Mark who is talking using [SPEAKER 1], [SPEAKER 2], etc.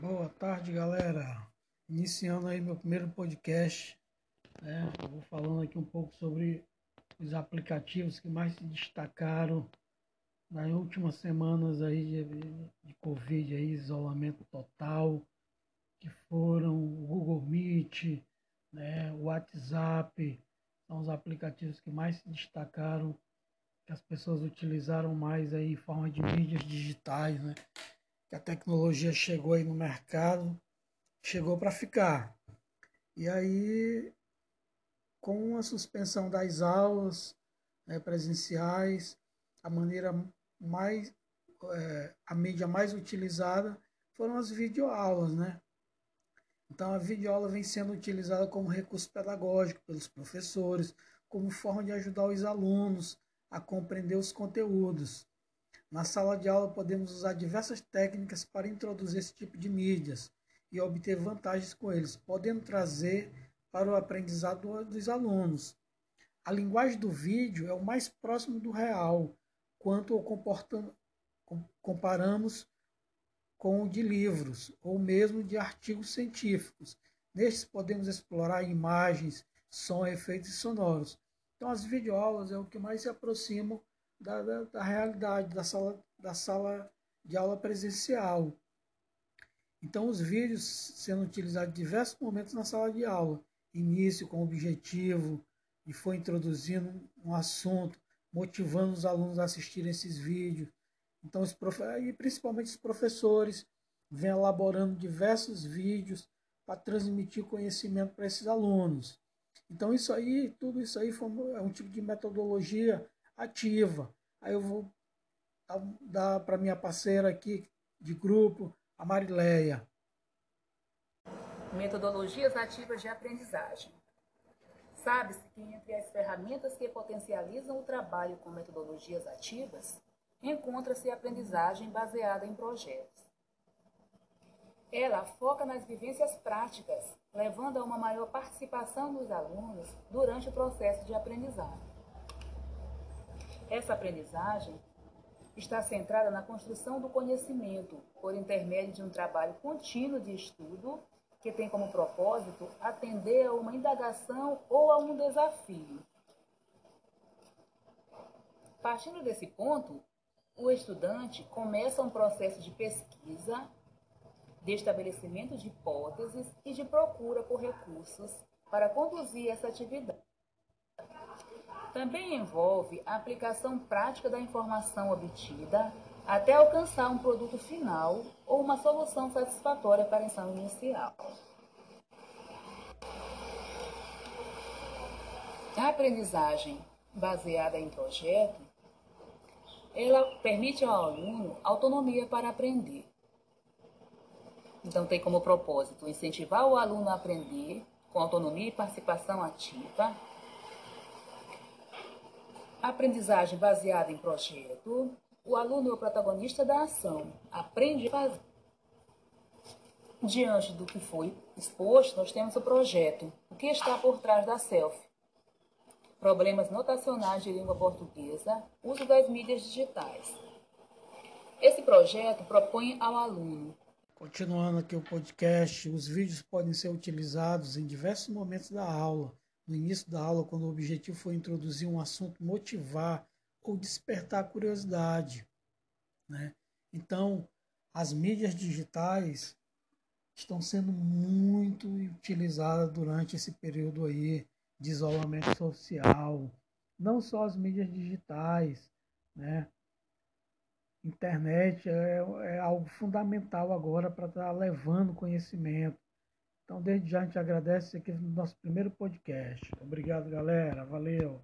[SPEAKER 1] Boa tarde, galera. Iniciando aí meu primeiro podcast, né? Eu vou falando aqui um pouco sobre os aplicativos que mais se destacaram nas últimas semanas aí de, de Covid, aí, isolamento total, que foram o Google Meet, né? o WhatsApp, são os aplicativos que mais se destacaram, que as pessoas utilizaram mais aí em forma de mídias digitais, né? Que a tecnologia chegou aí no mercado, chegou para ficar. E aí, com a suspensão das aulas né, presenciais, a maneira mais, é, a mídia mais utilizada foram as videoaulas, né? Então a videoaula vem sendo utilizada como recurso pedagógico pelos professores, como forma de ajudar os alunos a compreender os conteúdos. Na sala de aula, podemos usar diversas técnicas para introduzir esse tipo de mídias e obter vantagens com eles, podendo trazer para o aprendizado dos alunos. A linguagem do vídeo é o mais próximo do real, quanto o comparamos com o de livros ou mesmo de artigos científicos. Nestes podemos explorar imagens, som, efeitos sonoros. Então as videoaulas é o que mais se aproximam da, da, da realidade da sala, da sala de aula presencial. Então, os vídeos sendo utilizados em diversos momentos na sala de aula. Início com objetivo, e foi introduzindo um assunto, motivando os alunos a assistirem esses vídeos. Então, os prof... e principalmente os professores vêm elaborando diversos vídeos para transmitir conhecimento para esses alunos. Então, isso aí, tudo isso aí foi, é um tipo de metodologia ativa. Aí eu vou dar para minha parceira aqui de grupo, a Marileia.
[SPEAKER 2] Metodologias ativas de aprendizagem. Sabe-se que entre as ferramentas que potencializam o trabalho com metodologias ativas, encontra-se a aprendizagem baseada em projetos. Ela foca nas vivências práticas, levando a uma maior participação dos alunos durante o processo de aprendizagem. Essa aprendizagem está centrada na construção do conhecimento por intermédio de um trabalho contínuo de estudo que tem como propósito atender a uma indagação ou a um desafio. Partindo desse ponto, o estudante começa um processo de pesquisa, de estabelecimento de hipóteses e de procura por recursos para conduzir essa atividade. Também envolve a aplicação prática da informação obtida até alcançar um produto final ou uma solução satisfatória para a ação inicial. A aprendizagem baseada em projeto, ela permite ao aluno autonomia para aprender. Então tem como propósito incentivar o aluno a aprender com autonomia e participação ativa, Aprendizagem baseada em projeto. O aluno é o protagonista da ação, aprende a fazer. Diante do que foi exposto, nós temos o projeto. O que está por trás da selfie? Problemas notacionais de língua portuguesa, uso das mídias digitais. Esse projeto propõe ao aluno.
[SPEAKER 1] Continuando aqui o podcast, os vídeos podem ser utilizados em diversos momentos da aula no início da aula, quando o objetivo foi introduzir um assunto, motivar ou despertar curiosidade. Né? Então, as mídias digitais estão sendo muito utilizadas durante esse período aí de isolamento social. Não só as mídias digitais, né? Internet é, é algo fundamental agora para estar tá levando conhecimento, então, desde já a gente agradece aqui no nosso primeiro podcast. Obrigado, galera. Valeu.